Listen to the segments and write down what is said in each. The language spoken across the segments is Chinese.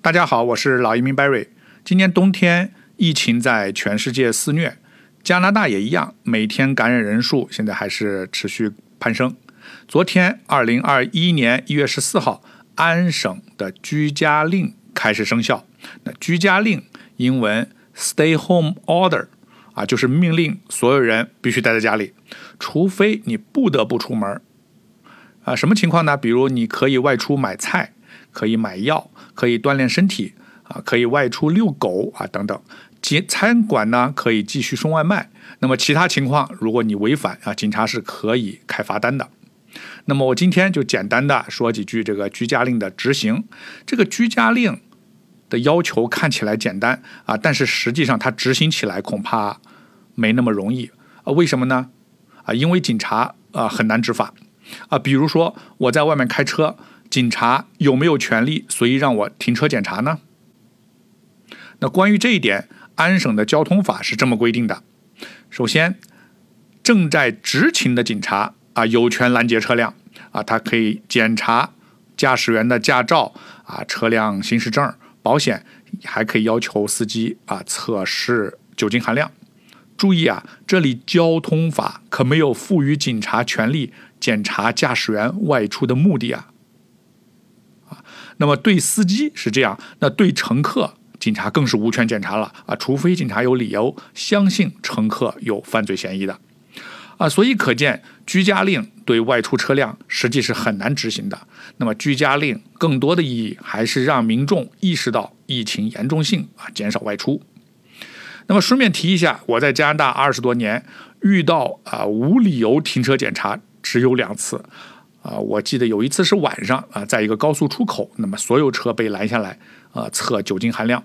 大家好，我是老移民 Barry。今年冬天疫情在全世界肆虐，加拿大也一样，每天感染人数现在还是持续攀升。昨天，二零二一年一月十四号，安省的居家令开始生效。那居家令英文 Stay Home Order 啊，就是命令所有人必须待在家里，除非你不得不出门。啊，什么情况呢？比如你可以外出买菜。可以买药，可以锻炼身体啊，可以外出遛狗啊，等等。餐餐馆呢可以继续送外卖。那么其他情况，如果你违反啊，警察是可以开罚单的。那么我今天就简单的说几句这个居家令的执行。这个居家令的要求看起来简单啊，但是实际上它执行起来恐怕没那么容易啊。为什么呢？啊，因为警察啊很难执法啊。比如说我在外面开车。警察有没有权利随意让我停车检查呢？那关于这一点，安省的交通法是这么规定的：首先，正在执勤的警察啊，有权拦截车辆啊，他可以检查驾驶员的驾照啊、车辆行驶证、保险，还可以要求司机啊测试酒精含量。注意啊，这里交通法可没有赋予警察权利检查驾驶员外出的目的啊。那么对司机是这样，那对乘客，警察更是无权检查了啊，除非警察有理由相信乘客有犯罪嫌疑的，啊，所以可见居家令对外出车辆实际是很难执行的。那么居家令更多的意义还是让民众意识到疫情严重性啊，减少外出。那么顺便提一下，我在加拿大二十多年，遇到啊无理由停车检查只有两次。啊，我记得有一次是晚上啊，在一个高速出口，那么所有车被拦下来，啊，测酒精含量。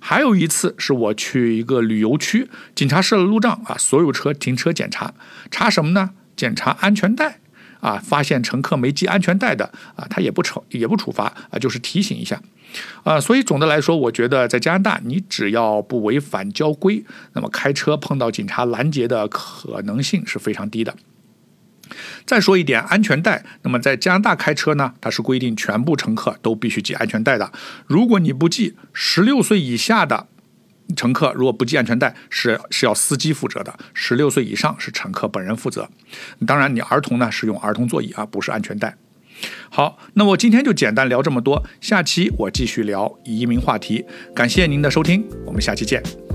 还有一次是我去一个旅游区，警察设了路障啊，所有车停车检查，查什么呢？检查安全带啊，发现乘客没系安全带的啊，他也不惩也不处罚啊，就是提醒一下啊。所以总的来说，我觉得在加拿大，你只要不违反交规，那么开车碰到警察拦截的可能性是非常低的。再说一点安全带，那么在加拿大开车呢，它是规定全部乘客都必须系安全带的。如果你不系，十六岁以下的乘客如果不系安全带，是是要司机负责的；十六岁以上是乘客本人负责。当然，你儿童呢是用儿童座椅啊，不是安全带。好，那我今天就简单聊这么多，下期我继续聊移民话题。感谢您的收听，我们下期见。